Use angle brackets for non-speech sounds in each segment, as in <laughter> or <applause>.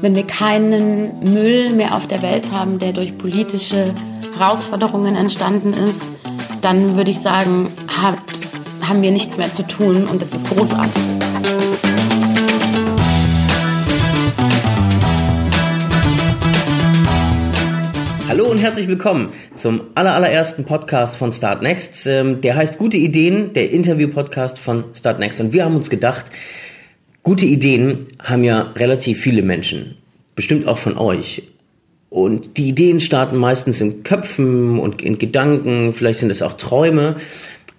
wenn wir keinen Müll mehr auf der Welt haben, der durch politische Herausforderungen entstanden ist, dann würde ich sagen, hat, haben wir nichts mehr zu tun und das ist großartig. Hallo und herzlich willkommen zum allerersten Podcast von Start Next. Ähm, der heißt Gute Ideen, der Interview-Podcast von Start Next. Und wir haben uns gedacht, gute Ideen haben ja relativ viele Menschen, bestimmt auch von euch. Und die Ideen starten meistens in Köpfen und in Gedanken, vielleicht sind es auch Träume.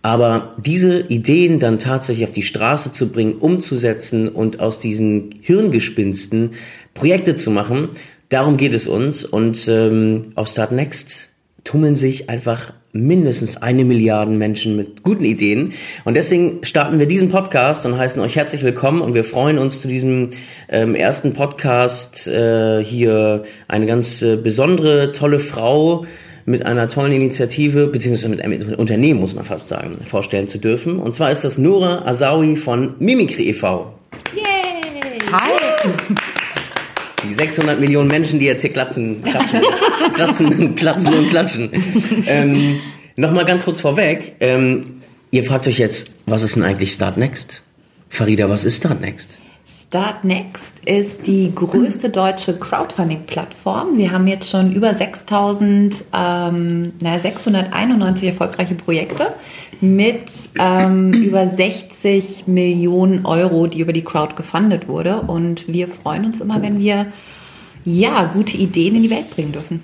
Aber diese Ideen dann tatsächlich auf die Straße zu bringen, umzusetzen und aus diesen Hirngespinsten Projekte zu machen, Darum geht es uns und ähm, auf Start Next tummeln sich einfach mindestens eine Milliarde Menschen mit guten Ideen. Und deswegen starten wir diesen Podcast und heißen euch herzlich willkommen und wir freuen uns zu diesem ähm, ersten Podcast äh, hier eine ganz äh, besondere, tolle Frau mit einer tollen Initiative, beziehungsweise mit einem Unternehmen, muss man fast sagen, vorstellen zu dürfen. Und zwar ist das Nora Asawi von Mimikry e.V. Yay! Hi! <laughs> Die 600 Millionen Menschen, die jetzt hier klatschen, klatschen, <laughs> klatschen, klatschen und klatschen. Ähm, Nochmal ganz kurz vorweg. Ähm, ihr fragt euch jetzt, was ist denn eigentlich Start Next? Farida, was ist Start Next? Start Next ist die größte deutsche Crowdfunding-Plattform. Wir haben jetzt schon über 6000, ähm, na, 691 erfolgreiche Projekte mit ähm, über 60 Millionen Euro, die über die Crowd gefundet wurde. Und wir freuen uns immer, wenn wir ja gute Ideen in die Welt bringen dürfen.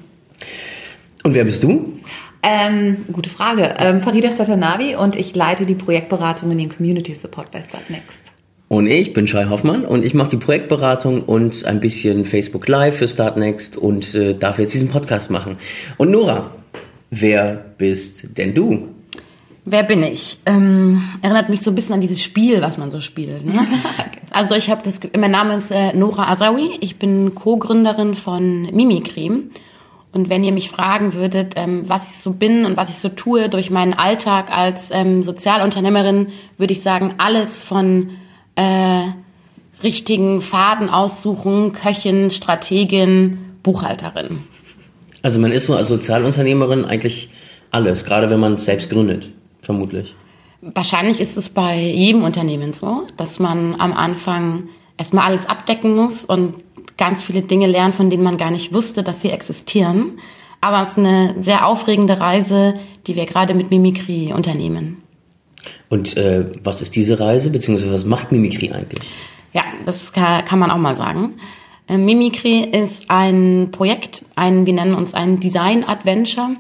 Und wer bist du? Ähm, gute Frage. Ähm, Farida Statanavi und ich leite die Projektberatung in den Community Support bei Start Next. Und ich bin Shai Hoffmann und ich mache die Projektberatung und ein bisschen Facebook Live für Startnext und äh, darf jetzt diesen Podcast machen. Und Nora, wer bist denn du? Wer bin ich? Ähm, erinnert mich so ein bisschen an dieses Spiel, was man so spielt. Ne? <laughs> also ich habe das, mein Name ist äh, Nora Azawi, ich bin Co-Gründerin von Mimikry. Und wenn ihr mich fragen würdet, ähm, was ich so bin und was ich so tue durch meinen Alltag als ähm, Sozialunternehmerin, würde ich sagen, alles von äh, richtigen Faden aussuchen, Köchin, Strategin, Buchhalterin. Also man ist so als Sozialunternehmerin eigentlich alles, gerade wenn man es selbst gründet, vermutlich. Wahrscheinlich ist es bei jedem Unternehmen so, dass man am Anfang erstmal alles abdecken muss und ganz viele Dinge lernt, von denen man gar nicht wusste, dass sie existieren. Aber es ist eine sehr aufregende Reise, die wir gerade mit Mimikry unternehmen. Und äh, was ist diese Reise, beziehungsweise was macht Mimikry eigentlich? Ja, das kann, kann man auch mal sagen. Äh, Mimikry ist ein Projekt, ein, wir nennen uns ein Design-Adventure,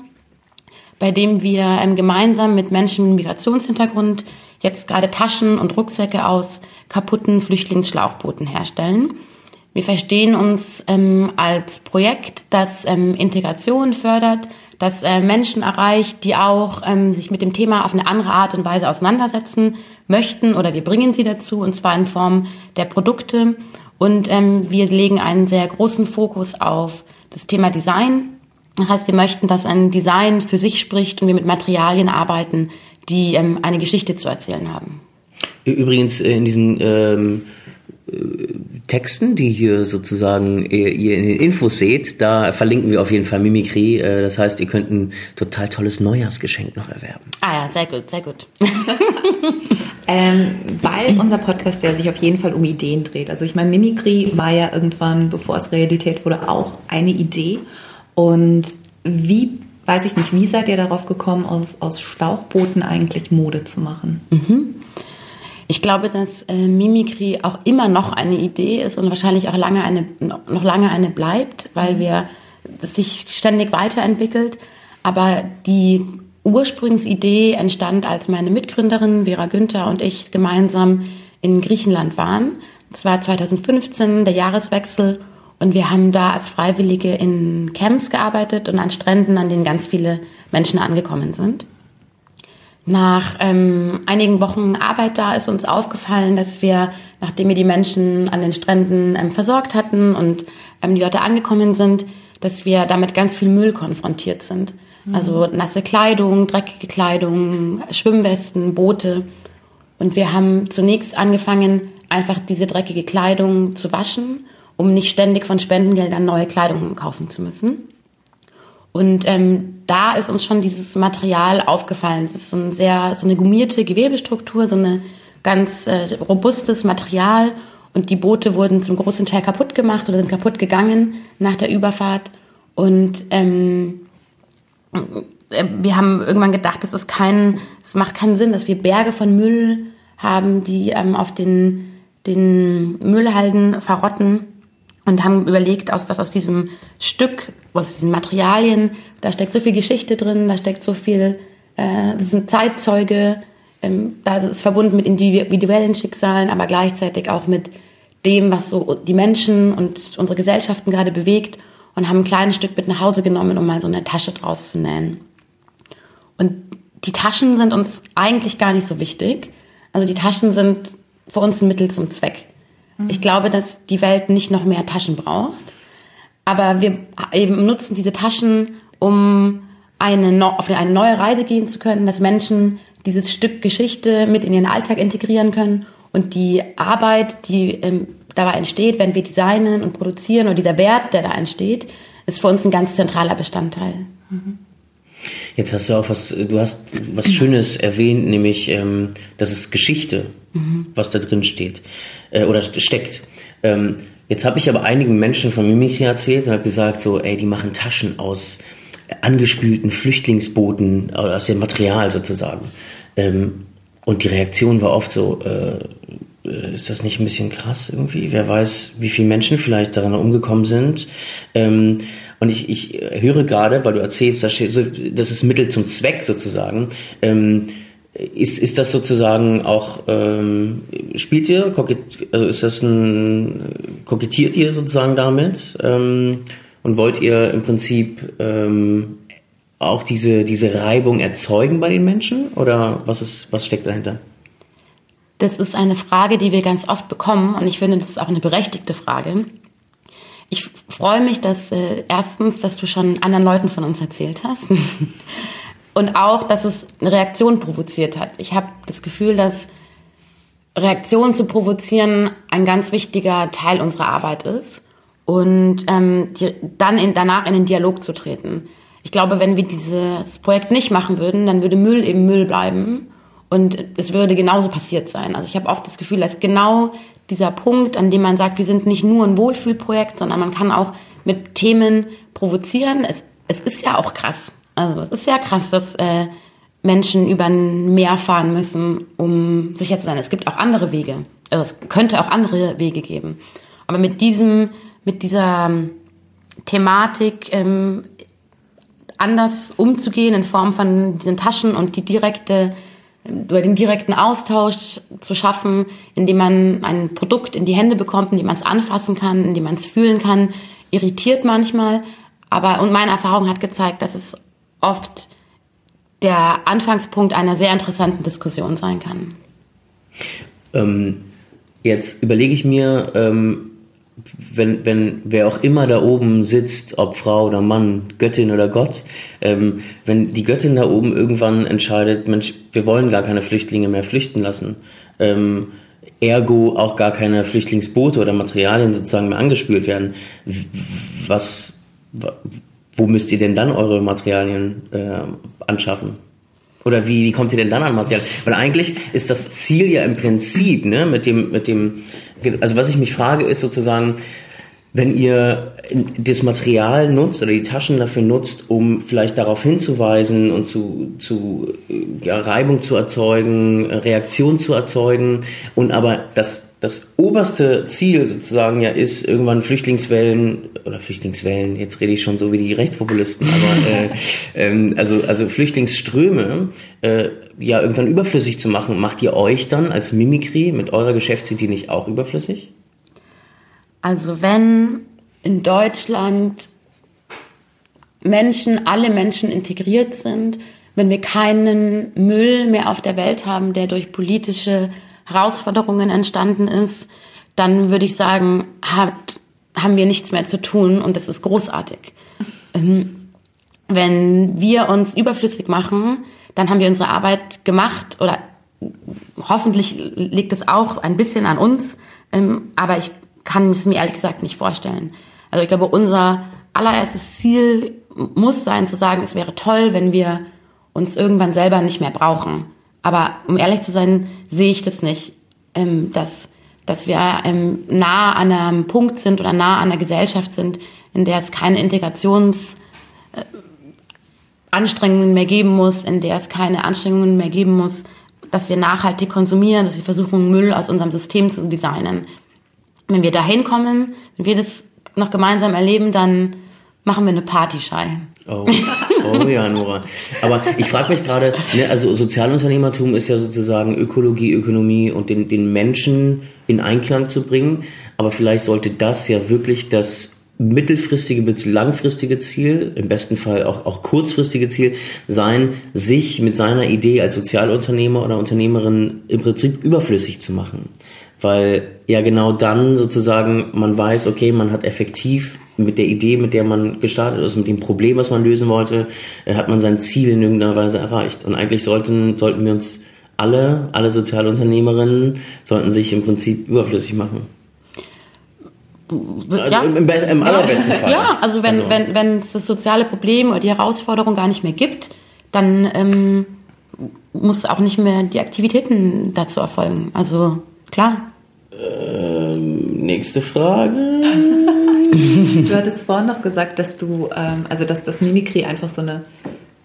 bei dem wir ähm, gemeinsam mit Menschen mit Migrationshintergrund jetzt gerade Taschen und Rucksäcke aus kaputten Flüchtlingsschlauchbooten herstellen. Wir verstehen uns ähm, als Projekt, das ähm, Integration fördert, das äh, Menschen erreicht, die auch ähm, sich mit dem Thema auf eine andere Art und Weise auseinandersetzen möchten oder wir bringen sie dazu und zwar in Form der Produkte und ähm, wir legen einen sehr großen Fokus auf das Thema Design. Das heißt, wir möchten, dass ein Design für sich spricht und wir mit Materialien arbeiten, die ähm, eine Geschichte zu erzählen haben. Übrigens äh, in diesen ähm Texten, die hier sozusagen ihr in den Infos seht, da verlinken wir auf jeden Fall Mimikry. Äh, das heißt, ihr könnt ein total tolles Neujahrsgeschenk noch erwerben. Ah ja, sehr gut, sehr gut. <laughs> ähm, weil unser Podcast ja sich auf jeden Fall um Ideen dreht. Also ich meine, Mimikry war ja irgendwann, bevor es Realität wurde, auch eine Idee. Und wie, weiß ich nicht, wie seid ihr darauf gekommen, aus, aus Schlauchbooten eigentlich Mode zu machen? Mhm. Ich glaube, dass äh, Mimikry auch immer noch eine Idee ist und wahrscheinlich auch lange eine, noch lange eine bleibt, weil wir sich ständig weiterentwickelt. Aber die Ursprungsidee entstand, als meine Mitgründerin Vera Günther und ich gemeinsam in Griechenland waren. Das war 2015, der Jahreswechsel. Und wir haben da als Freiwillige in Camps gearbeitet und an Stränden, an denen ganz viele Menschen angekommen sind. Nach ähm, einigen Wochen Arbeit da ist uns aufgefallen, dass wir, nachdem wir die Menschen an den Stränden ähm, versorgt hatten und ähm, die Leute angekommen sind, dass wir damit ganz viel Müll konfrontiert sind. Mhm. Also nasse Kleidung, dreckige Kleidung, Schwimmwesten, Boote. Und wir haben zunächst angefangen, einfach diese dreckige Kleidung zu waschen um nicht ständig von Spendengeldern neue Kleidung kaufen zu müssen. Und ähm, da ist uns schon dieses Material aufgefallen. Es ist so, ein sehr, so eine gummierte Gewebestruktur, so eine ganz äh, robustes Material. Und die Boote wurden zum großen Teil kaputt gemacht oder sind kaputt gegangen nach der Überfahrt. Und ähm, äh, wir haben irgendwann gedacht, es ist kein, es macht keinen Sinn, dass wir Berge von Müll haben, die ähm, auf den, den Müllhalden verrotten und haben überlegt, aus, dass aus diesem Stück, aus diesen Materialien, da steckt so viel Geschichte drin, da steckt so viel, äh, das sind Zeitzeuge, ähm, da ist es verbunden mit individuellen Schicksalen, aber gleichzeitig auch mit dem, was so die Menschen und unsere Gesellschaften gerade bewegt und haben ein kleines Stück mit nach Hause genommen, um mal so eine Tasche draus zu nähen. Und die Taschen sind uns eigentlich gar nicht so wichtig. Also die Taschen sind für uns ein Mittel zum Zweck. Ich glaube, dass die Welt nicht noch mehr Taschen braucht. Aber wir eben nutzen diese Taschen, um eine, auf eine neue Reise gehen zu können, dass Menschen dieses Stück Geschichte mit in ihren Alltag integrieren können und die Arbeit, die ähm, dabei entsteht, wenn wir designen und produzieren und dieser Wert, der da entsteht, ist für uns ein ganz zentraler Bestandteil. Mhm. Jetzt hast du auch was, du hast was Schönes erwähnt, nämlich ähm, das ist Geschichte, mhm. was da drin steht äh, oder steckt. Ähm, jetzt habe ich aber einigen Menschen von Mimikry erzählt und habe gesagt, so, ey, die machen Taschen aus angespülten Flüchtlingsbooten, aus dem Material sozusagen. Ähm, und die Reaktion war oft so, äh, äh, ist das nicht ein bisschen krass irgendwie? Wer weiß, wie viele Menschen vielleicht daran umgekommen sind. Ähm, und ich, ich höre gerade, weil du erzählst, das ist Mittel zum Zweck sozusagen. Ähm, ist, ist das sozusagen auch, ähm, spielt ihr, also ist das ein, kokettiert ihr sozusagen damit? Ähm, und wollt ihr im Prinzip ähm, auch diese, diese Reibung erzeugen bei den Menschen? Oder was ist, was steckt dahinter? Das ist eine Frage, die wir ganz oft bekommen und ich finde, das ist auch eine berechtigte Frage. Ich freue mich, dass äh, erstens, dass du schon anderen Leuten von uns erzählt hast <laughs> und auch, dass es eine Reaktion provoziert hat. Ich habe das Gefühl, dass Reaktionen zu provozieren ein ganz wichtiger Teil unserer Arbeit ist und ähm, die, dann in, danach in den Dialog zu treten. Ich glaube, wenn wir dieses Projekt nicht machen würden, dann würde Müll eben Müll bleiben und es würde genauso passiert sein. Also ich habe oft das Gefühl, dass genau dieser Punkt, an dem man sagt, wir sind nicht nur ein Wohlfühlprojekt, sondern man kann auch mit Themen provozieren. Es, es ist ja auch krass. Also es ist ja krass, dass äh, Menschen über ein Meer fahren müssen, um sicher zu sein. Es gibt auch andere Wege. Also es könnte auch andere Wege geben. Aber mit diesem, mit dieser ähm, Thematik ähm, anders umzugehen in Form von diesen Taschen und die direkte über den direkten Austausch zu schaffen, indem man ein Produkt in die Hände bekommt, indem man es anfassen kann, indem man es fühlen kann, irritiert manchmal. Aber und meine Erfahrung hat gezeigt, dass es oft der Anfangspunkt einer sehr interessanten Diskussion sein kann. Ähm, jetzt überlege ich mir, ähm, wenn, wenn wer auch immer da oben sitzt, ob Frau oder Mann, Göttin oder Gott, ähm, wenn die Göttin da oben irgendwann entscheidet, Mensch, wir wollen gar keine Flüchtlinge mehr flüchten lassen, ähm, ergo auch gar keine Flüchtlingsboote oder Materialien sozusagen mehr angespült werden, was, wo müsst ihr denn dann eure Materialien äh, anschaffen? Oder wie, wie kommt ihr denn dann an Material? Weil eigentlich ist das Ziel ja im Prinzip, ne, mit dem, mit dem, also was ich mich frage, ist sozusagen, wenn ihr das Material nutzt oder die Taschen dafür nutzt, um vielleicht darauf hinzuweisen und zu, zu ja, Reibung zu erzeugen, Reaktion zu erzeugen und aber das das oberste Ziel sozusagen ja ist, irgendwann Flüchtlingswellen oder Flüchtlingswellen, jetzt rede ich schon so wie die Rechtspopulisten, aber <laughs> äh, ähm, also, also Flüchtlingsströme äh, ja irgendwann überflüssig zu machen, macht ihr euch dann als Mimikry mit eurer Geschäftsidee nicht auch überflüssig? Also wenn in Deutschland Menschen, alle Menschen integriert sind, wenn wir keinen Müll mehr auf der Welt haben, der durch politische Herausforderungen entstanden ist, dann würde ich sagen, hat, haben wir nichts mehr zu tun und das ist großartig. Ähm, wenn wir uns überflüssig machen, dann haben wir unsere Arbeit gemacht oder hoffentlich liegt es auch ein bisschen an uns. Ähm, aber ich kann es mir ehrlich gesagt nicht vorstellen. Also ich glaube, unser allererstes Ziel muss sein zu sagen, es wäre toll, wenn wir uns irgendwann selber nicht mehr brauchen. Aber um ehrlich zu sein, sehe ich das nicht, ähm, dass, dass wir ähm, nah an einem Punkt sind oder nah an einer Gesellschaft sind, in der es keine Integrationsanstrengungen mehr geben muss, in der es keine Anstrengungen mehr geben muss, dass wir nachhaltig konsumieren, dass wir versuchen, Müll aus unserem System zu designen. Wenn wir dahin kommen, wenn wir das noch gemeinsam erleben, dann machen wir eine Partyschei. Oh, oh ja, Nora. Aber ich frage mich gerade, ne, also Sozialunternehmertum ist ja sozusagen Ökologie, Ökonomie und den, den Menschen in Einklang zu bringen. Aber vielleicht sollte das ja wirklich das mittelfristige bis langfristige Ziel, im besten Fall auch, auch kurzfristige Ziel sein, sich mit seiner Idee als Sozialunternehmer oder Unternehmerin im Prinzip überflüssig zu machen. Weil ja genau dann sozusagen man weiß, okay, man hat effektiv mit der Idee, mit der man gestartet ist, mit dem Problem, was man lösen wollte, äh, hat man sein Ziel in irgendeiner Weise erreicht. Und eigentlich sollten, sollten wir uns alle, alle Sozialunternehmerinnen, sollten sich im Prinzip überflüssig machen. Also ja. im, im, allerbesten Fall. Ja, also wenn, also. wenn, wenn es das soziale Problem oder die Herausforderung gar nicht mehr gibt, dann ähm, muss auch nicht mehr die Aktivitäten dazu erfolgen. Also klar. Ähm, nächste Frage. Du hattest vorhin noch gesagt, dass du, ähm, also dass das Mimikry einfach so eine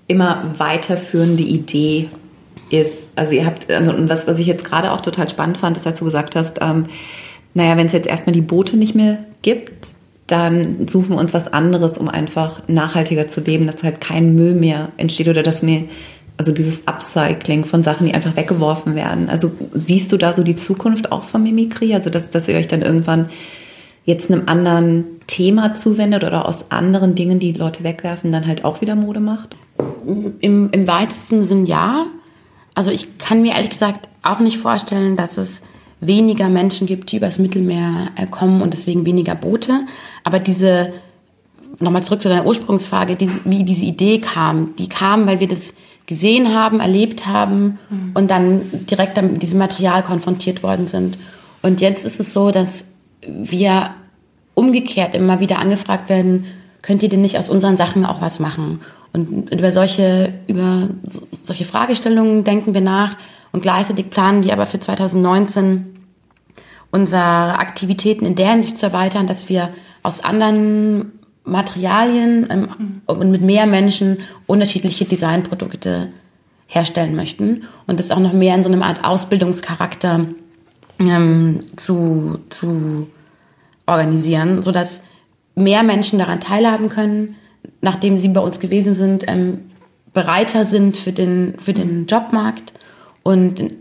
immer weiterführende Idee ist. Also ihr habt, also, und was, was ich jetzt gerade auch total spannend fand, ist, als du gesagt hast, ähm, naja, wenn es jetzt erstmal die Boote nicht mehr gibt, dann suchen wir uns was anderes, um einfach nachhaltiger zu leben, dass halt kein Müll mehr entsteht oder dass mir, also dieses Upcycling von Sachen, die einfach weggeworfen werden. Also siehst du da so die Zukunft auch von Mimikry? Also dass, dass ihr euch dann irgendwann jetzt einem anderen Thema zuwendet oder aus anderen Dingen, die Leute wegwerfen, dann halt auch wieder Mode macht? Im, im weitesten Sinn ja. Also ich kann mir ehrlich gesagt auch nicht vorstellen, dass es weniger Menschen gibt, die übers Mittelmeer äh, kommen und deswegen weniger Boote. Aber diese, nochmal zurück zu deiner Ursprungsfrage, diese, wie diese Idee kam, die kam, weil wir das gesehen haben, erlebt haben mhm. und dann direkt mit diesem Material konfrontiert worden sind. Und jetzt ist es so, dass wir umgekehrt immer wieder angefragt werden, könnt ihr denn nicht aus unseren Sachen auch was machen? Und über solche, über solche Fragestellungen denken wir nach und gleichzeitig planen wir aber für 2019 unsere Aktivitäten in der Hinsicht zu erweitern, dass wir aus anderen Materialien ähm, und mit mehr Menschen unterschiedliche Designprodukte herstellen möchten und das auch noch mehr in so einer Art Ausbildungscharakter ähm, zu, zu organisieren, sodass mehr Menschen daran teilhaben können, nachdem sie bei uns gewesen sind, ähm, bereiter sind für den, für den Jobmarkt und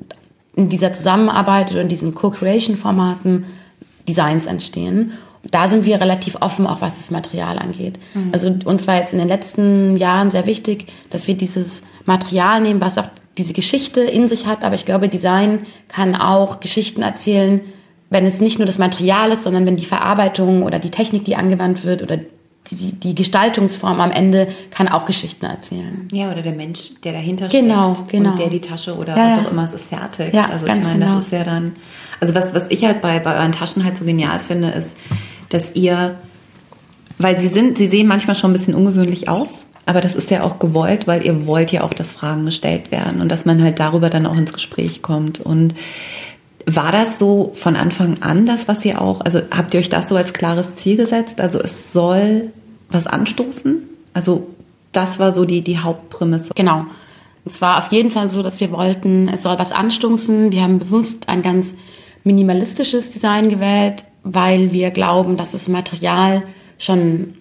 in dieser Zusammenarbeit oder in diesen Co-Creation-Formaten Designs entstehen. Da sind wir relativ offen, auch was das Material angeht. Mhm. Also uns war jetzt in den letzten Jahren sehr wichtig, dass wir dieses Material nehmen, was auch diese Geschichte in sich hat. Aber ich glaube, Design kann auch Geschichten erzählen, wenn es nicht nur das Material ist, sondern wenn die Verarbeitung oder die Technik, die angewandt wird oder die, die Gestaltungsform am Ende kann auch Geschichten erzählen. Ja, oder der Mensch, der dahinter genau, steckt genau. und der die Tasche oder ja, was auch immer es ist fertig. Ja, also ganz ich meine, genau. das ist ja dann. Also was, was ich halt bei, bei euren Taschen halt so genial finde, ist, dass ihr, weil sie sind, sie sehen manchmal schon ein bisschen ungewöhnlich aus, aber das ist ja auch gewollt, weil ihr wollt ja auch, dass Fragen gestellt werden und dass man halt darüber dann auch ins Gespräch kommt. Und war das so von Anfang an das, was ihr auch, also habt ihr euch das so als klares Ziel gesetzt? Also es soll was anstoßen? Also das war so die, die Hauptprämisse. Genau. Es war auf jeden Fall so, dass wir wollten, es soll was anstoßen. Wir haben bewusst ein ganz minimalistisches Design gewählt, weil wir glauben, dass das Material schon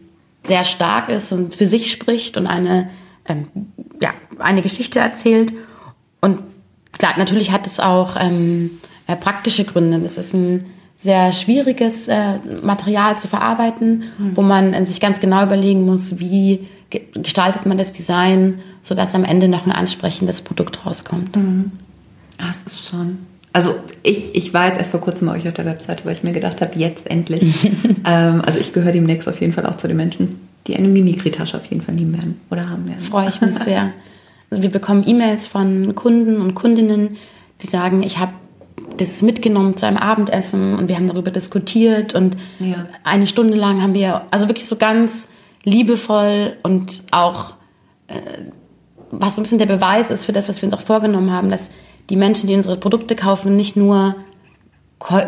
sehr stark ist und für sich spricht und eine, ähm, ja, eine Geschichte erzählt. Und klar, natürlich hat es auch ähm, äh, praktische Gründe. Es ist ein sehr schwieriges äh, Material zu verarbeiten, mhm. wo man äh, sich ganz genau überlegen muss, wie ge gestaltet man das Design, sodass am Ende noch ein ansprechendes Produkt rauskommt. Mhm. Das ist schon. Also ich, ich war jetzt erst vor kurzem bei euch auf der Webseite, weil ich mir gedacht habe, jetzt endlich. <laughs> ähm, also ich gehöre demnächst auf jeden Fall auch zu den Menschen, die eine Mimikry-Tasche auf jeden Fall nehmen werden oder haben werden. Freue ich mich sehr. Also wir bekommen E-Mails von Kunden und Kundinnen, die sagen, ich habe das mitgenommen zu einem Abendessen und wir haben darüber diskutiert und Ja. eine Stunde lang haben wir, also wirklich so ganz liebevoll und auch, äh, was so ein bisschen der Beweis ist für das, was wir uns auch vorgenommen haben, dass die Menschen, die unsere Produkte kaufen, nicht nur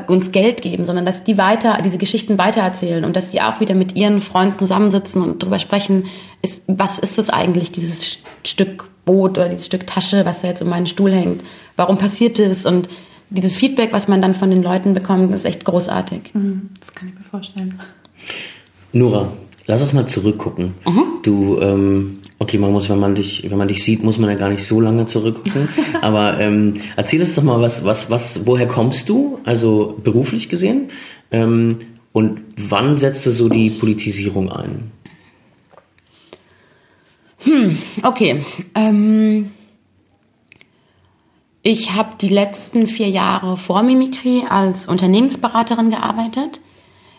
uns Geld geben, sondern dass die weiter, diese Geschichten weitererzählen und dass die auch wieder mit ihren Freunden zusammensitzen und darüber sprechen, ist, was ist das eigentlich, dieses Stück Brot oder dieses Stück Tasche, was da jetzt um meinen Stuhl hängt? Warum passiert es? Und dieses Feedback, was man dann von den Leuten bekommt, ist echt großartig. Das kann ich mir vorstellen. Nora, lass uns mal zurückgucken. Du, ähm, okay, man muss, wenn man dich, wenn man dich sieht, muss man ja gar nicht so lange zurückgucken. <laughs> Aber ähm, erzähl uns doch mal, was, was, was, woher kommst du? Also beruflich gesehen. Ähm, und wann setzte so die Politisierung ein? Okay. Ähm, ich habe die letzten vier Jahre vor Mimikry als Unternehmensberaterin gearbeitet.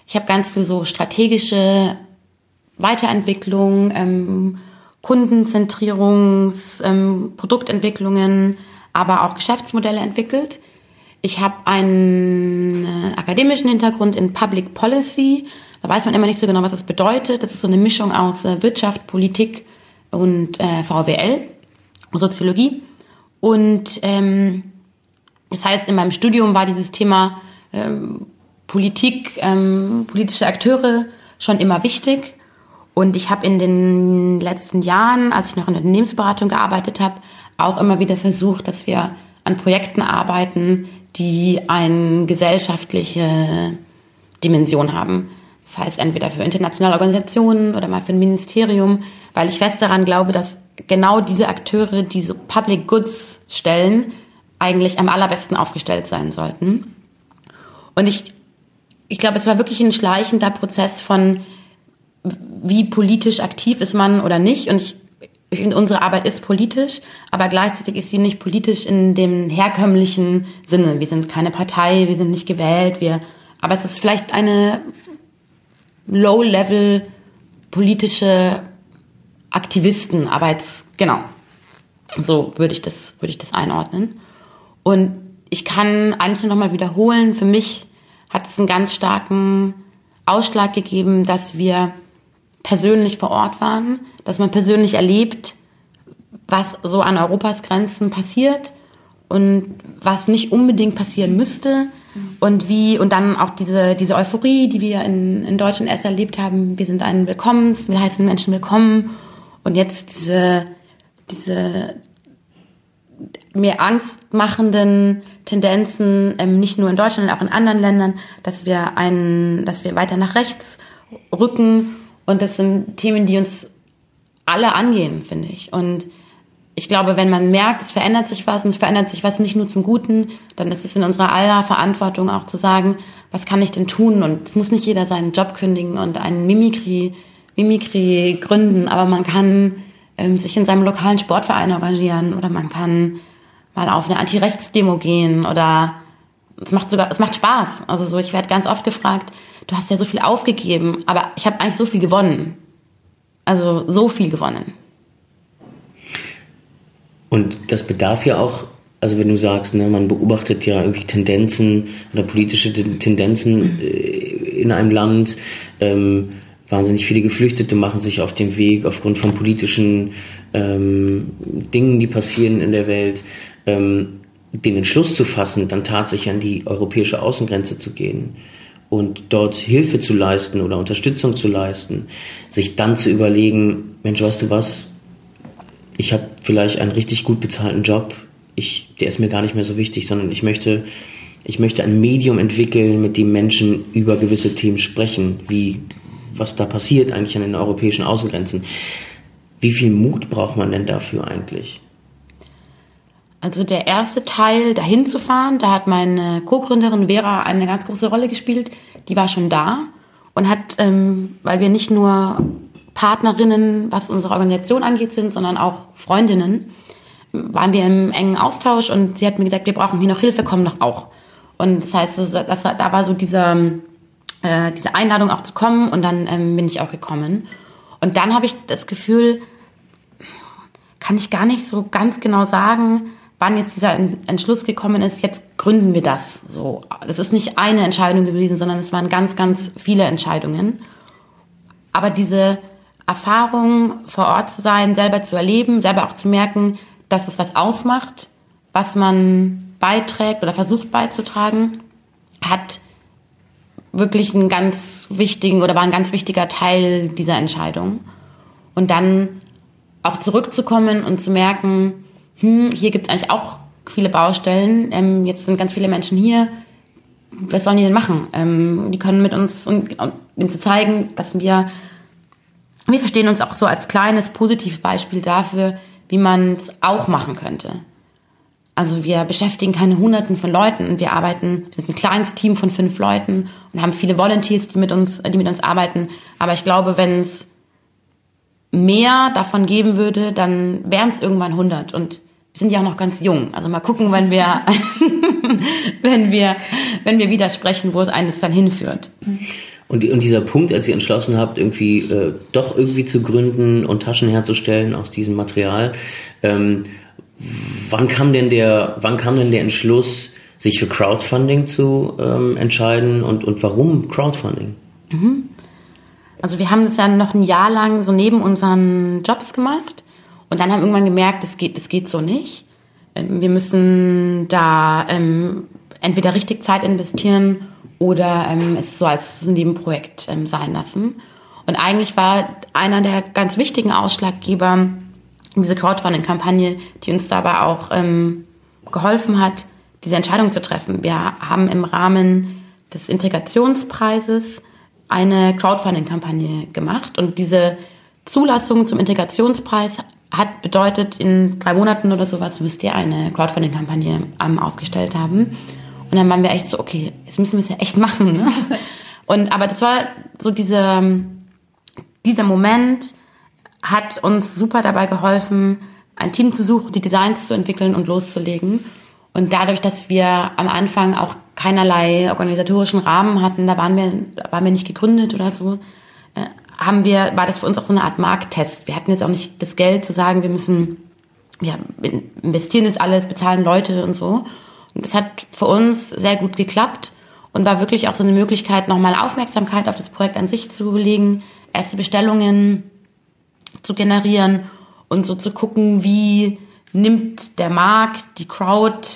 Ich habe ganz viel so strategische Weiterentwicklung, ähm, Kundenzentrierungs, ähm, Produktentwicklungen, aber auch Geschäftsmodelle entwickelt. Ich habe einen äh, akademischen Hintergrund in Public Policy. Da weiß man immer nicht so genau, was das bedeutet. Das ist so eine Mischung aus äh, Wirtschaft, Politik und äh, VWL, Soziologie. Und ähm, das heißt, in meinem Studium war dieses Thema ähm, Politik, ähm, politische Akteure schon immer wichtig. Und ich habe in den letzten Jahren, als ich noch in der Unternehmensberatung gearbeitet habe, auch immer wieder versucht, dass wir an Projekten arbeiten, die eine gesellschaftliche Dimension haben. Das heißt, entweder für internationale Organisationen oder mal für ein Ministerium, weil ich fest daran glaube, dass genau diese Akteure, die so Public Goods stellen, eigentlich am allerbesten aufgestellt sein sollten. Und ich, ich glaube, es war wirklich ein schleichender Prozess von, wie politisch aktiv ist man oder nicht. Und ich, ich unsere Arbeit ist politisch, aber gleichzeitig ist sie nicht politisch in dem herkömmlichen Sinne. Wir sind keine Partei, wir sind nicht gewählt, wir, aber es ist vielleicht eine Low-Level politische Aktivisten, Arbeits, genau. So würde ich das, würde ich das einordnen. Und ich kann eigentlich nur noch mal wiederholen, für mich hat es einen ganz starken Ausschlag gegeben, dass wir persönlich vor Ort waren, dass man persönlich erlebt, was so an Europas Grenzen passiert und was nicht unbedingt passieren müsste und wie und dann auch diese diese Euphorie, die wir in, in Deutschland erst erlebt haben. Wir sind ein Willkommens, wir heißen Menschen willkommen und jetzt diese diese mir angstmachenden Tendenzen, ähm, nicht nur in Deutschland, auch in anderen Ländern, dass wir einen, dass wir weiter nach rechts rücken. Und das sind Themen, die uns alle angehen, finde ich. Und ich glaube, wenn man merkt, es verändert sich was und es verändert sich was nicht nur zum Guten, dann ist es in unserer aller Verantwortung auch zu sagen, was kann ich denn tun? Und es muss nicht jeder seinen Job kündigen und einen Mimikry, Mimikry gründen, aber man kann ähm, sich in seinem lokalen Sportverein engagieren oder man kann mal auf eine Anti-Rechts-Demo gehen oder es macht sogar, es macht Spaß. Also so, ich werde ganz oft gefragt, du hast ja so viel aufgegeben, aber ich habe eigentlich so viel gewonnen. Also so viel gewonnen. Und das bedarf ja auch, also wenn du sagst, ne, man beobachtet ja irgendwie Tendenzen oder politische Ten- Tendenzen äh, in einem Land, ähm, wahnsinnig viele Geflüchtete machen sich auf den Weg aufgrund von politischen ähm, Dingen, die passieren in der Welt, ähm, den Entschluss zu fassen, dann tatsächlich an die europäische Außengrenze zu gehen und dort Hilfe zu leisten oder Unterstützung zu leisten, sich dann zu überlegen, Mensch, weißt du was, ich habe vielleicht einen richtig gut bezahlten Job, ich, der ist mir gar nicht mehr so wichtig, sondern ich möchte, ich möchte ein Medium entwickeln, mit dem Menschen über gewisse Themen sprechen, wie was da passiert eigentlich an den europäischen Außengrenzen. Wie viel Mut braucht man denn dafür eigentlich? Also der erste Teil, dahin zu fahren, da hat meine Co-Gründerin Vera eine ganz große Rolle gespielt. Die war schon da und hat, ähm, weil wir nicht nur Partnerinnen, was unsere Organisation angeht, sind, sondern auch Freundinnen, waren wir im engen Austausch und sie hat mir gesagt, wir brauchen hier noch Hilfe, komm doch auch. Und das heißt, das, das, da war so dieser, äh, diese Einladung auch zu kommen und dann ähm, bin ich auch gekommen. Und dann habe ich das Gefühl, kann ich gar nicht so ganz genau sagen, wann jetzt dieser Entschluss gekommen ist, jetzt gründen wir das. So, das ist nicht eine Entscheidung gewesen, sondern es waren ganz, ganz viele Entscheidungen. Aber diese Erfahrung, vor Ort zu sein, selber zu erleben, selber auch zu merken, dass es was ausmacht, was man beiträgt oder versucht beizutragen, hat wirklich einen ganz wichtigen oder war ein ganz wichtiger Teil dieser Entscheidung. Und dann auch zurückzukommen und zu merken, hm, hier gibt es eigentlich auch viele Baustellen, ähm, jetzt sind ganz viele Menschen hier, was sollen die denn machen? Ähm, die können mit uns und, und ihm zu zeigen, dass wir, wir verstehen uns auch so als kleines positives Beispiel dafür, wie man es auch machen könnte. Also wir beschäftigen keine Hunderten von Leuten. Wir arbeiten, wir sind ein kleines Team von fünf Leuten und haben viele Volunteers, die mit uns, die mit uns arbeiten. Aber ich glaube, wenn es mehr davon geben würde, dann wären es irgendwann 100. Und wir sind ja auch noch ganz jung. Also mal gucken, wenn wir, <laughs> wenn wir, wenn wir widersprechen, wo es eines dann hinführt. Und, und dieser Punkt, als ihr entschlossen habt, irgendwie äh, doch irgendwie zu gründen und Taschen herzustellen aus diesem Material, ähm, wann kam denn der, wann kam denn der Entschluss, sich für Crowdfunding zu ähm, entscheiden und, und warum Crowdfunding? Mhm. Also wir haben das ja noch ein Jahr lang so neben unseren Jobs gemacht und dann haben irgendwann gemerkt, das geht, das geht so nicht. Ähm, wir müssen da ähm, entweder richtig Zeit investieren oder ähm, es so als Nebenprojekt ähm, sein lassen. Und eigentlich war einer der ganz wichtigen Ausschlaggeber diese Crowdfunding-Kampagne, die uns dabei auch ähm, geholfen hat, diese Entscheidung zu treffen. Wir haben im Rahmen des Integrationspreises eine Crowdfunding-Kampagne gemacht und diese Zulassung zum Integrationspreis hat bedeutet, in drei Monaten oder sowas müsst ihr eine Crowdfunding-Kampagne ähm, aufgestellt haben. Und dann waren wir echt so, okay, jetzt müssen wir es ja echt machen. Ne? <laughs> Und aber das war so dieser, dieser Moment hat uns super dabei geholfen, ein Team zu suchen, die Designs zu entwickeln und loszulegen. Und dadurch, dass wir am Anfang auch keinerlei organisatorischen Rahmen hatten, da waren wir, waren wir nicht gegründet oder so, äh, haben wir, war das für uns auch so eine Art Markttest. Wir hatten jetzt auch nicht das Geld zu sagen, wir müssen, wir investieren das alles, bezahlen Leute und so. Und das hat für uns sehr gut geklappt und war wirklich auch so eine Möglichkeit, nochmal Aufmerksamkeit auf das Projekt an sich zu legen, erste Bestellungen zu generieren und so zu gucken, wie nimmt der Markt, die Crowd,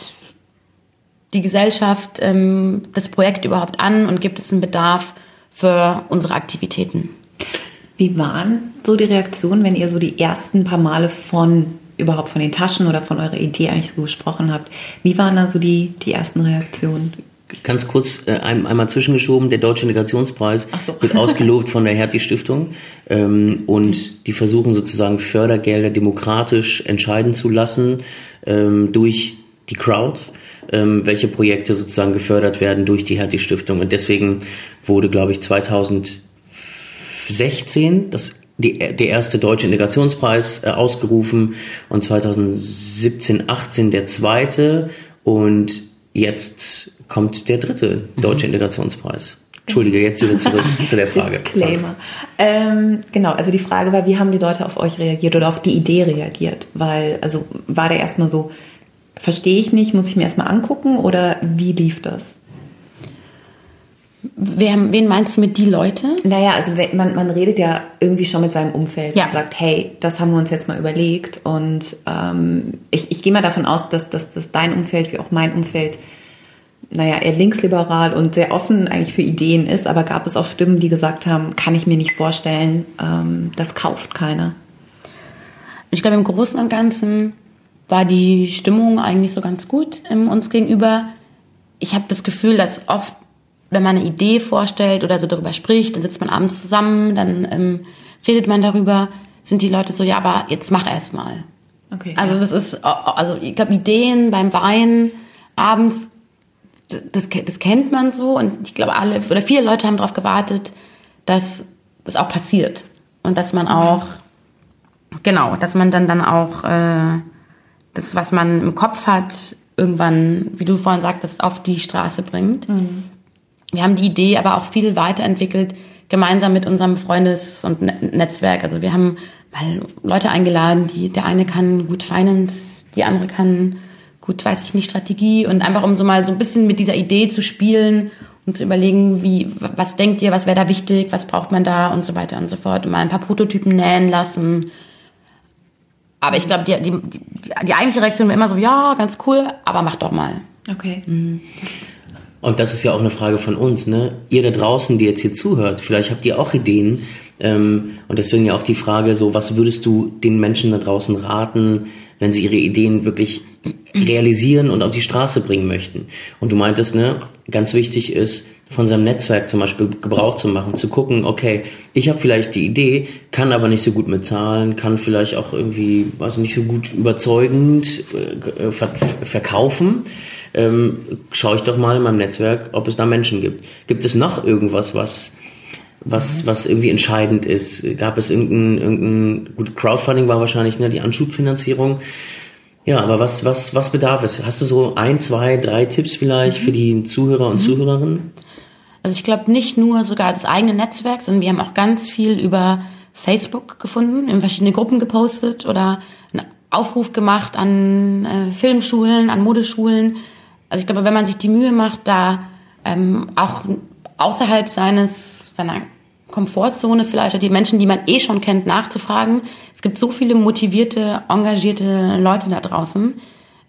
die Gesellschaft ähm, das Projekt überhaupt an und gibt es einen Bedarf für unsere Aktivitäten. Wie waren so die Reaktionen, wenn ihr so die ersten paar Male von überhaupt von den Taschen oder von eurer Idee eigentlich so gesprochen habt? Wie waren da so die, die ersten Reaktionen? Ganz kurz äh, ein, einmal zwischengeschoben, der Deutsche Integrationspreis so. wird <laughs> ausgelobt von der Hertie Stiftung ähm, und die versuchen sozusagen Fördergelder demokratisch entscheiden zu lassen ähm, durch die Crowds, ähm, welche Projekte sozusagen gefördert werden durch die Hertie Stiftung und deswegen wurde, glaube ich, 2016 das die, der erste deutsche Integrationspreis äh, ausgerufen und 2017, 18 der zweite und jetzt kommt der dritte Deutsche mhm. Integrationspreis. Entschuldige, jetzt wieder zurück <laughs> zu der Frage. Disclaimer. Ähm, genau, also die Frage war, wie haben die Leute auf euch reagiert oder auf die Idee reagiert? Weil, also war der erstmal so, verstehe ich nicht, muss ich mir erstmal angucken oder wie lief das? Wer, wen meinst du mit die Leute? Naja, also man, man redet ja irgendwie schon mit seinem Umfeld ja. und sagt, hey, das haben wir uns jetzt mal überlegt. Und ähm, ich, ich gehe mal davon aus, dass, dass, dass dein Umfeld wie auch mein Umfeld naja, eher linksliberal und sehr offen eigentlich für Ideen ist, aber gab es auch Stimmen, die gesagt haben, kann ich mir nicht vorstellen, ähm, das kauft keiner. Ich glaube, im Großen und Ganzen war die Stimmung eigentlich so ganz gut ähm, uns gegenüber. Ich habe das Gefühl, dass oft, wenn man eine Idee vorstellt oder so darüber spricht, dann sitzt man abends zusammen, dann ähm, redet man darüber, sind die Leute so, ja, aber jetzt mach erst mal. Okay. Also das ist, also ich glaube, Ideen beim Wein abends das, das kennt man so und ich glaube alle oder viele Leute haben darauf gewartet, dass das auch passiert und dass man auch genau, dass man dann dann auch äh, das, was man im Kopf hat, irgendwann, wie du vorhin sagtest, auf die Straße bringt. Mhm. Wir haben die Idee aber auch viel weiterentwickelt, gemeinsam mit unserem Freundes- und Netzwerk. Also wir haben mal Leute eingeladen, die der eine kann gut Finance, die andere kann gut, weiß ich nicht, Strategie und einfach um so mal so ein bisschen mit dieser Idee zu spielen und zu überlegen, wie, was denkt ihr, was wäre da wichtig, was braucht man da und so weiter und so fort. Und mal ein paar Prototypen nähen lassen. Aber ich glaube, die, die, die, die eigentliche Reaktion war immer so, ja, ganz cool, aber mach doch mal. Okay. Und das ist ja auch eine Frage von uns, ne? Ihr da draußen, die jetzt hier zuhört, vielleicht habt ihr auch Ideen. Ähm, und deswegen ja auch die Frage, so, was würdest du den Menschen da draußen raten, wenn sie ihre Ideen wirklich realisieren und auf die Straße bringen möchten? Und du meintest, ne, ganz wichtig ist, von seinem Netzwerk zum Beispiel Gebrauch zu machen, zu gucken, okay, ich habe vielleicht die Idee, kann aber nicht so gut mit Zahlen, kann vielleicht auch irgendwie, weiß nicht so gut überzeugend äh, ver verkaufen. Ähm, schaue ich doch mal in meinem Netzwerk, ob es da Menschen gibt. Gibt es noch irgendwas, was was, was irgendwie entscheidend ist? Gab es irgendein, irgendein, gut, Crowdfunding war wahrscheinlich ne, die Anschubfinanzierung. Ja, aber was, was, was bedarf es? Hast du so ein, zwei, drei Tipps vielleicht für die Zuhörer und Zuhörerinnen? Also ich glaube nicht nur sogar das eigene Netzwerk, sondern wir haben auch ganz viel über Facebook gefunden, in verschiedene Gruppen gepostet oder einen Aufruf gemacht an äh, Filmschulen, an Modeschulen. Also ich glaube, wenn man sich die Mühe macht, da ähm, auch außerhalb seines seiner Komfortzone vielleicht oder die Menschen, die man eh schon kennt, nachzufragen. Es gibt so viele motivierte, engagierte Leute da draußen.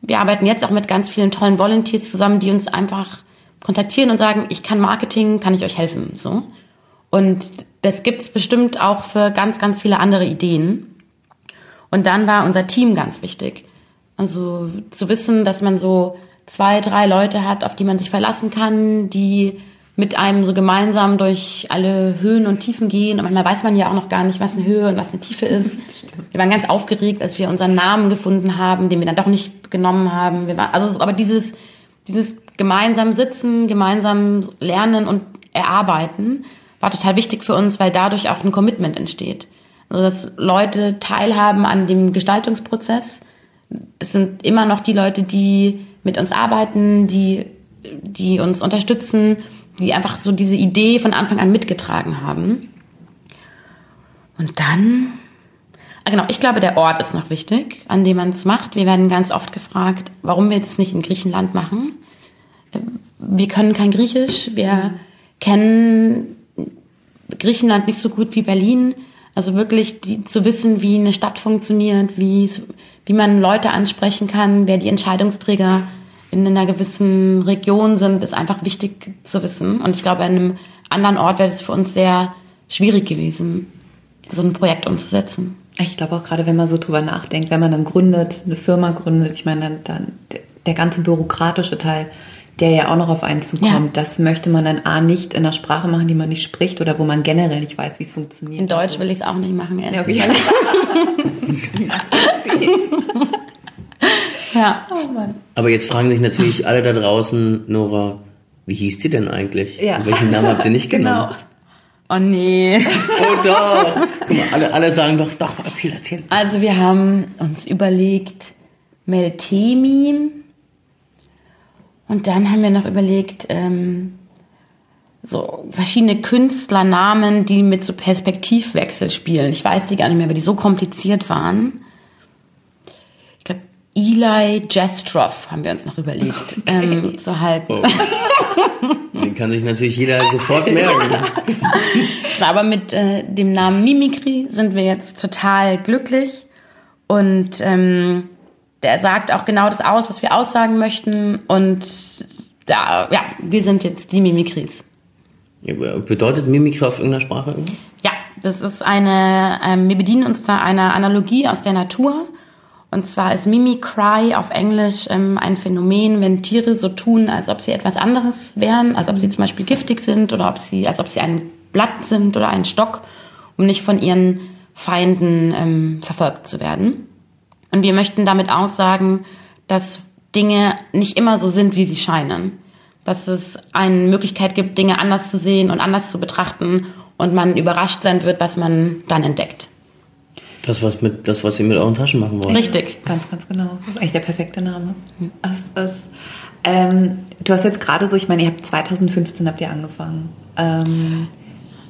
Wir arbeiten jetzt auch mit ganz vielen tollen Volunteers zusammen, die uns einfach kontaktieren und sagen, ich kann Marketing, kann ich euch helfen, so. Und das gibt's bestimmt auch für ganz, ganz viele andere Ideen. Und dann war unser Team ganz wichtig. Also zu wissen, dass man so zwei, drei Leute hat, auf die man sich verlassen kann, die mit einem so gemeinsam durch alle Höhen und Tiefen gehen. Und manchmal weiß man ja auch noch gar nicht, was eine Höhe und was eine Tiefe ist. Wir waren ganz aufgeregt, als wir unseren Namen gefunden haben, den wir dann doch nicht genommen haben. Wir waren, also, aber dieses, dieses gemeinsam sitzen, gemeinsam lernen und erarbeiten war total wichtig für uns, weil dadurch auch ein Commitment entsteht. Also, dass Leute teilhaben an dem Gestaltungsprozess. Es sind immer noch die Leute, die mit uns arbeiten, die, die uns unterstützen die einfach so diese Idee von Anfang an mitgetragen haben. Und dann, ah genau, ich glaube, der Ort ist noch wichtig, an dem man es macht. Wir werden ganz oft gefragt, warum wir das nicht in Griechenland machen. Wir können kein Griechisch, wir kennen Griechenland nicht so gut wie Berlin. Also wirklich die, zu wissen, wie eine Stadt funktioniert, wie, wie man Leute ansprechen kann, wer die Entscheidungsträger in einer gewissen Region sind, ist einfach wichtig zu wissen. Und ich glaube, an einem anderen Ort wäre es für uns sehr schwierig gewesen, so ein Projekt umzusetzen. Ich glaube auch gerade, wenn man so drüber nachdenkt, wenn man dann gründet, eine Firma gründet, ich meine, dann, dann der ganze bürokratische Teil, der ja auch noch auf einen zukommt, ja. das möchte man dann A nicht in einer Sprache machen, die man nicht spricht oder wo man generell nicht weiß, wie es funktioniert. In Deutsch also. will ich es auch nicht machen, ehrlich ja, okay. <laughs> <laughs> Ja. Oh Mann. Aber jetzt fragen sich natürlich <laughs> alle da draußen, Nora, wie hieß sie denn eigentlich? Ja. Und welchen Namen habt ihr nicht <laughs> genau. genommen? Oh nee. Oh <laughs> doch. Guck mal, alle, alle sagen doch, doch, erzähl, erzähl. Also wir haben uns überlegt, Meltemi. Und dann haben wir noch überlegt, ähm, so verschiedene Künstlernamen, die mit so Perspektivwechsel spielen. Ich weiß sie gar nicht mehr, weil die so kompliziert waren. Eli Jastroff haben wir uns noch überlegt <laughs> ähm, zu halten. Oh. Den kann sich natürlich jeder <laughs> sofort merken. Aber mit äh, dem Namen Mimikry sind wir jetzt total glücklich und ähm, der sagt auch genau das aus, was wir aussagen möchten und ja, ja wir sind jetzt die Mimikries. Bedeutet Mimikry auf irgendeiner Sprache? Ja, das ist eine, ähm, wir bedienen uns da einer Analogie aus der Natur und zwar ist Mimicry auf Englisch ähm, ein Phänomen, wenn Tiere so tun, als ob sie etwas anderes wären, als ob sie zum Beispiel giftig sind oder ob sie, als ob sie ein Blatt sind oder ein Stock, um nicht von ihren Feinden ähm, verfolgt zu werden. Und wir möchten damit aussagen, dass Dinge nicht immer so sind, wie sie scheinen. Dass es eine Möglichkeit gibt, Dinge anders zu sehen und anders zu betrachten und man überrascht sein wird, was man dann entdeckt. Das, was, mit, das, was ihr mit euren Taschen machen wollt. Richtig. Ganz, ganz genau. Das ist eigentlich der perfekte Name. Das, das, ähm, du hast jetzt gerade so, ich meine, ihr habt 2015 habt ihr angefangen. Ähm,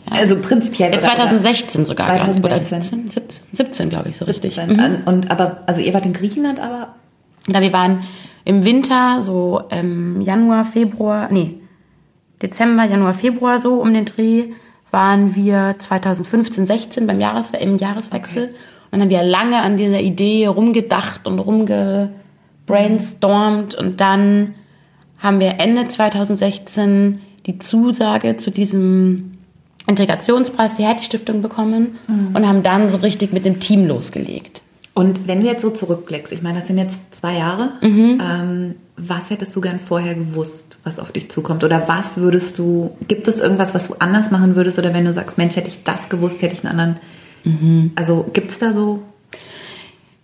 also prinzipiell. Ja, 2016 sogar. 2016. Oder 17, 17, 17 glaube ich, so 17. richtig. Mhm. Und aber, also ihr wart in Griechenland, aber? Na, wir waren im Winter, so ähm, Januar, Februar, nee, Dezember, Januar, Februar so um den Dreh, waren wir 2015, 16 beim Jahres, im Jahreswechsel. Okay. Und dann haben wir lange an dieser Idee rumgedacht und rumgebrainstormt. Und dann haben wir Ende 2016 die Zusage zu diesem Integrationspreis der Hertie Stiftung bekommen mhm. und haben dann so richtig mit dem Team losgelegt. Und wenn du jetzt so zurückblickst, ich meine, das sind jetzt zwei Jahre, mhm. ähm, was hättest du gern vorher gewusst, was auf dich zukommt? Oder was würdest du, gibt es irgendwas, was du anders machen würdest? Oder wenn du sagst, Mensch, hätte ich das gewusst, hätte ich einen anderen, mhm. also gibt es da so?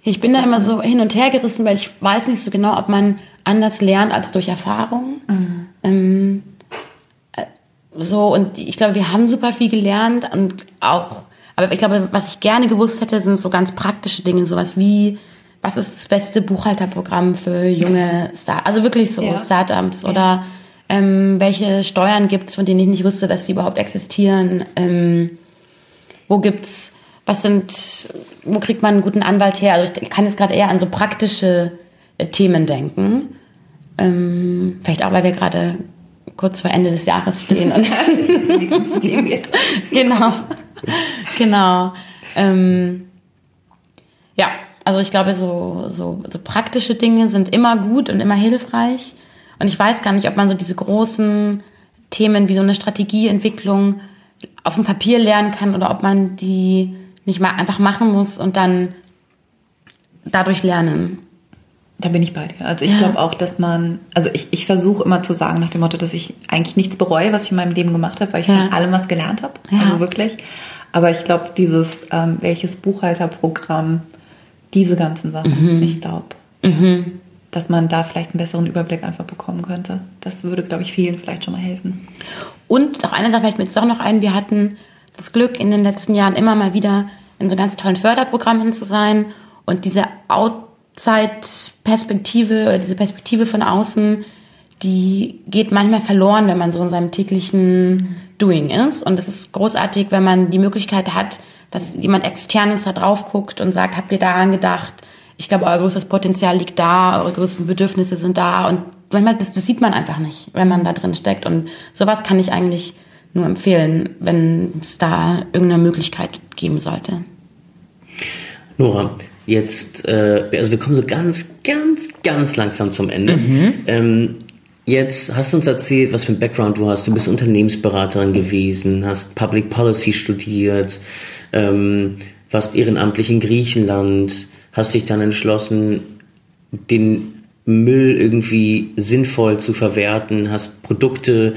Ich bin da immer so hin und her gerissen, weil ich weiß nicht so genau, ob man anders lernt als durch Erfahrung. Mhm. Ähm, äh, so, und ich glaube, wir haben super viel gelernt und auch aber ich glaube, was ich gerne gewusst hätte, sind so ganz praktische Dinge, sowas wie, was ist das beste Buchhalterprogramm für junge Start, also wirklich so ja. Startups ja. oder ähm, welche Steuern gibt's, von denen ich nicht wusste, dass sie überhaupt existieren. Ähm, wo gibt's, was sind, wo kriegt man einen guten Anwalt her? Also ich kann jetzt gerade eher an so praktische äh, Themen denken. Ähm, vielleicht auch, weil wir gerade kurz vor Ende des Jahres stehen. Und <laughs> genau. genau. Ähm, ja, also ich glaube, so, so, so praktische Dinge sind immer gut und immer hilfreich. Und ich weiß gar nicht, ob man so diese großen Themen wie so eine Strategieentwicklung auf dem Papier lernen kann oder ob man die nicht mal einfach machen muss und dann dadurch lernen. Da bin ich bei dir. Also ich ja. glaube auch, dass man, also ich, ich versuche immer zu sagen nach dem Motto, dass ich eigentlich nichts bereue, was ich in meinem Leben gemacht habe, weil ich ja. von allem was gelernt habe. Ja. Also wirklich. Aber ich glaube, dieses, ähm, welches Buchhalterprogramm, diese ganzen Sachen, mhm. ich glaube, mhm. dass man da vielleicht einen besseren Überblick einfach bekommen könnte. Das würde, glaube ich, vielen vielleicht schon mal helfen. Und noch eine Sache fällt mir jetzt auch noch ein, wir hatten das Glück, in den letzten Jahren immer mal wieder in so ganz tollen Förderprogrammen zu sein und diese Out Zeitperspektive oder diese Perspektive von außen, die geht manchmal verloren, wenn man so in seinem täglichen Doing ist. Und es ist großartig, wenn man die Möglichkeit hat, dass jemand externes da drauf guckt und sagt, habt ihr daran gedacht? Ich glaube, euer größtes Potenzial liegt da, eure größten Bedürfnisse sind da und manchmal, das, das sieht man einfach nicht, wenn man da drin steckt. Und sowas kann ich eigentlich nur empfehlen, wenn es da irgendeine Möglichkeit geben sollte. Nora, Jetzt, äh, also wir kommen so ganz, ganz, ganz langsam zum Ende. Mhm. Ähm, jetzt hast du uns erzählt, was für ein Background du hast. Du bist Unternehmensberaterin gewesen, hast Public Policy studiert, ähm, warst ehrenamtlich in Griechenland, hast dich dann entschlossen, den Müll irgendwie sinnvoll zu verwerten, hast Produkte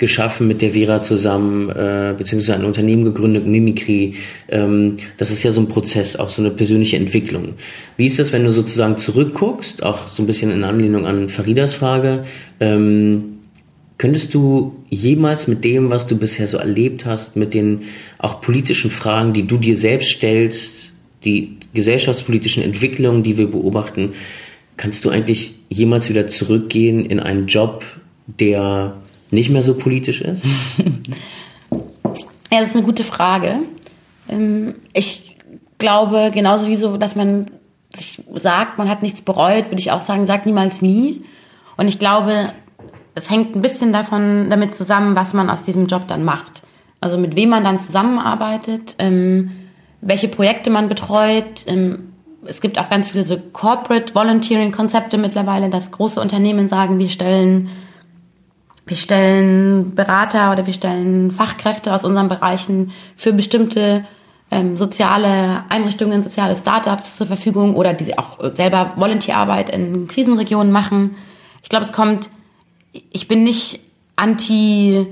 geschaffen mit der Vera zusammen, äh, beziehungsweise ein Unternehmen gegründet, Mimikry. Ähm, das ist ja so ein Prozess, auch so eine persönliche Entwicklung. Wie ist das, wenn du sozusagen zurückguckst, auch so ein bisschen in Anlehnung an Faridas Frage, ähm, Könntest du jemals mit dem, was du bisher so erlebt hast, mit den auch politischen Fragen, die du dir selbst stellst, die gesellschaftspolitischen Entwicklungen, die wir beobachten, kannst du eigentlich jemals wieder zurückgehen in einen Job, der nicht mehr so politisch ist? <laughs> ja, das ist eine gute Frage. Ähm, ich glaube, genauso wie so, dass man sich sagt, man hat nichts bereut, würde ich auch sagen, sagt niemals nie. Und ich glaube, es hängt ein bisschen davon damit zusammen, was man aus diesem Job dann macht. Also mit wem man dann zusammenarbeitet, ähm, welche Projekte man betreut. Ähm, es gibt auch ganz viele so Corporate Volunteering Konzepte mittlerweile, dass große Unternehmen sagen, wir stellen wir stellen Berater oder wir stellen Fachkräfte aus unseren Bereichen für bestimmte ähm, soziale Einrichtungen, soziale Startups zur Verfügung oder die auch selber Volunteerarbeit in Krisenregionen machen. Ich glaube, es kommt, ich bin nicht anti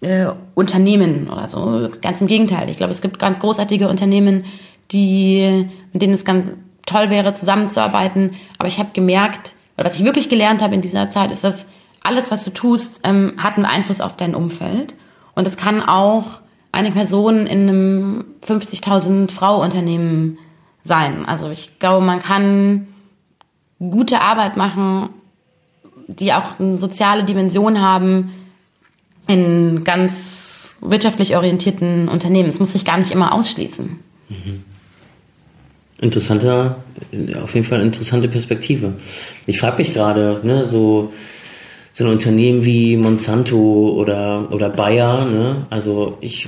äh, Unternehmen oder so, ganz im Gegenteil. Ich glaube, es gibt ganz großartige Unternehmen, die, mit denen es ganz toll wäre, zusammenzuarbeiten. Aber ich habe gemerkt, was ich wirklich gelernt habe in dieser Zeit, ist, dass alles, was du tust, ähm, hat einen Einfluss auf dein Umfeld. Und es kann auch eine Person in einem 50.000 Frau Unternehmen sein. Also ich glaube, man kann gute Arbeit machen, die auch eine soziale Dimension haben in ganz wirtschaftlich orientierten Unternehmen. Es muss sich gar nicht immer ausschließen. Mhm. Interessanter, auf jeden Fall interessante Perspektive. Ich frage mich gerade, ne, so, so ein Unternehmen wie Monsanto oder, oder Bayer, ne, also ich,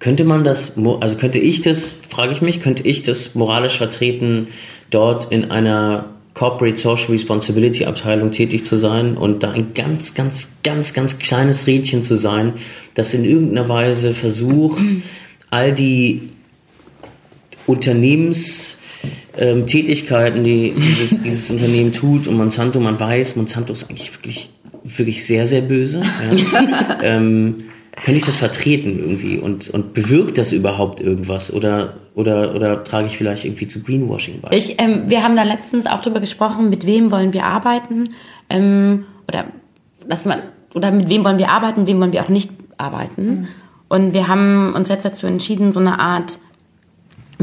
könnte man das, also könnte ich das, frage ich mich, könnte ich das moralisch vertreten, dort in einer Corporate Social Responsibility Abteilung tätig zu sein und da ein ganz, ganz, ganz, ganz kleines Rädchen zu sein, das in irgendeiner Weise versucht, <clears throat> all die Unternehmenstätigkeiten, ähm, die dieses, dieses Unternehmen tut und Monsanto, man weiß, Monsanto ist eigentlich wirklich, wirklich sehr, sehr böse. Ja. <laughs> ähm, kann ich das vertreten irgendwie und, und bewirkt das überhaupt irgendwas oder, oder, oder trage ich vielleicht irgendwie zu Greenwashing bei? Ich, ähm, wir haben da letztens auch drüber gesprochen, mit wem wollen wir arbeiten ähm, oder dass man oder mit wem wollen wir arbeiten, wem wollen wir auch nicht arbeiten. Mhm. Und wir haben uns jetzt dazu entschieden, so eine Art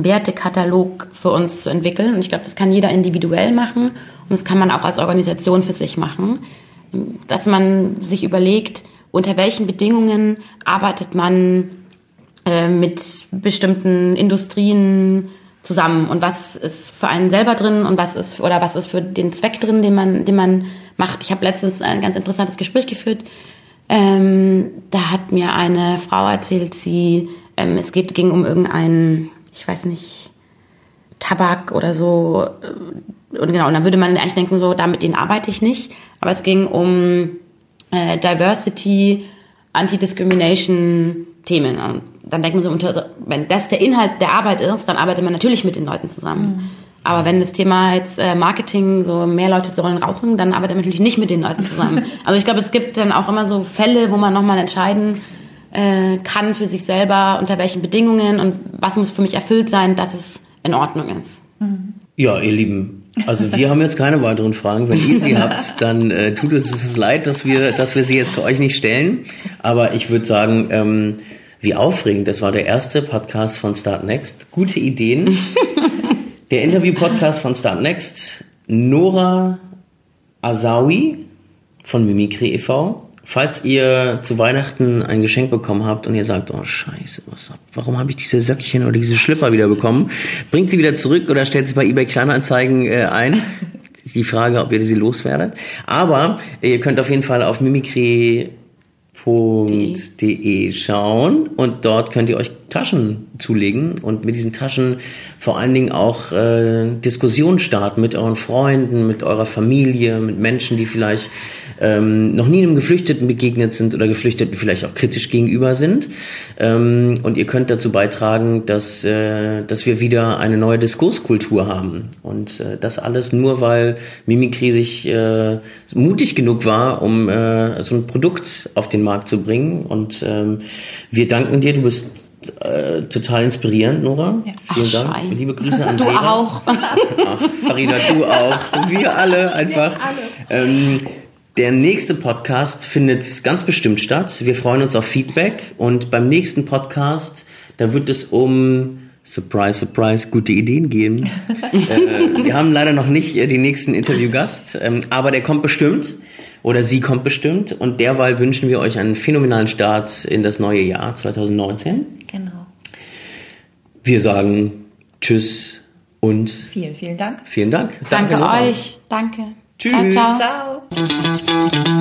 Wertekatalog für uns zu entwickeln. Und ich glaube, das kann jeder individuell machen und das kann man auch als Organisation für sich machen, dass man sich überlegt, unter welchen Bedingungen arbeitet man äh, mit bestimmten Industrien zusammen und was ist für einen selber drin und was ist oder was ist für den Zweck drin, den man, den man macht. Ich habe letztens ein ganz interessantes Gespräch geführt. Ähm, da hat mir eine Frau erzählt, sie ähm, es geht ging um irgendeinen, ich weiß nicht, Tabak oder so äh, und genau und dann würde man eigentlich denken so, damit den arbeite ich nicht, aber es ging um äh, Diversity, Anti-Discrimination Themen. Und dann denkt man so, wenn das der Inhalt der Arbeit ist, dann arbeitet man natürlich mit den Leuten zusammen. Mhm. Aber wenn das Thema jetzt äh, Marketing, so mehr Leute sollen rauchen, dann arbeitet man natürlich nicht mit den Leuten zusammen. <laughs> also ich glaube, es gibt dann auch immer so Fälle, wo man nochmal entscheiden äh, kann für sich selber, unter welchen Bedingungen und was muss für mich erfüllt sein, dass es in Ordnung ist. Mhm. Ja, ihr Lieben, also wir haben jetzt keine weiteren Fragen. Wenn ihr sie habt, <laughs> dann äh, tut uns das leid, dass wir, dass wir sie jetzt für euch nicht stellen. Aber ich würde sagen, ähm, wie aufregend. Das war der erste Podcast von Start Next. Gute Ideen. <laughs> Der Interview-Podcast von Start Next. Nora Azawi von Mimikry e.V. Falls ihr zu Weihnachten ein Geschenk bekommen habt und ihr sagt, oh Scheiße, was, warum habe ich diese Söckchen oder diese Schlipper wieder bekommen? Bringt sie wieder zurück oder stellt sie bei eBay Kleinanzeigen äh, ein. ist die Frage, ob ihr sie loswerdet. Aber ihr könnt auf jeden Fall auf Mimikry www.taschen.de schauen und dort könnt ihr euch Taschen zulegen und mit diesen Taschen vor allen Dingen auch äh, Diskussionen starten mit euren Freunden, mit eurer Familie, mit Menschen, die vielleicht ähm, noch nie einem Geflüchteten begegnet sind oder Geflüchteten vielleicht auch kritisch gegenüber sind. Ähm, und ihr könnt dazu beitragen, dass, äh, dass wir wieder eine neue Diskurskultur haben. Und äh, das alles nur, weil Mimikry sich äh, mutig genug war, um äh, so ein Produkt auf den Markt zu bringen. Und ähm, wir danken dir, du bist äh, total inspirierend, Nora. Ja. Vielen Ach, Dank. Schein. Liebe Grüße an <laughs> Du Reda. auch. Ach, Farina, du auch. Wir alle einfach. Wir alle. Ähm, der nächste Podcast findet ganz bestimmt statt. Wir freuen uns auf Feedback und beim nächsten Podcast, da wird es um Surprise, Surprise, gute Ideen gehen. <laughs> äh, wir haben leider noch nicht äh, den nächsten Interviewgast, ähm, aber der kommt bestimmt oder sie kommt bestimmt und derweil wünschen wir euch einen phänomenalen Start in das neue Jahr 2019. Genau. Wir sagen Tschüss und vielen, vielen Dank. Vielen Dank. Danke, Danke euch. Danke. Tschüss. Ciao, ciao. ciao.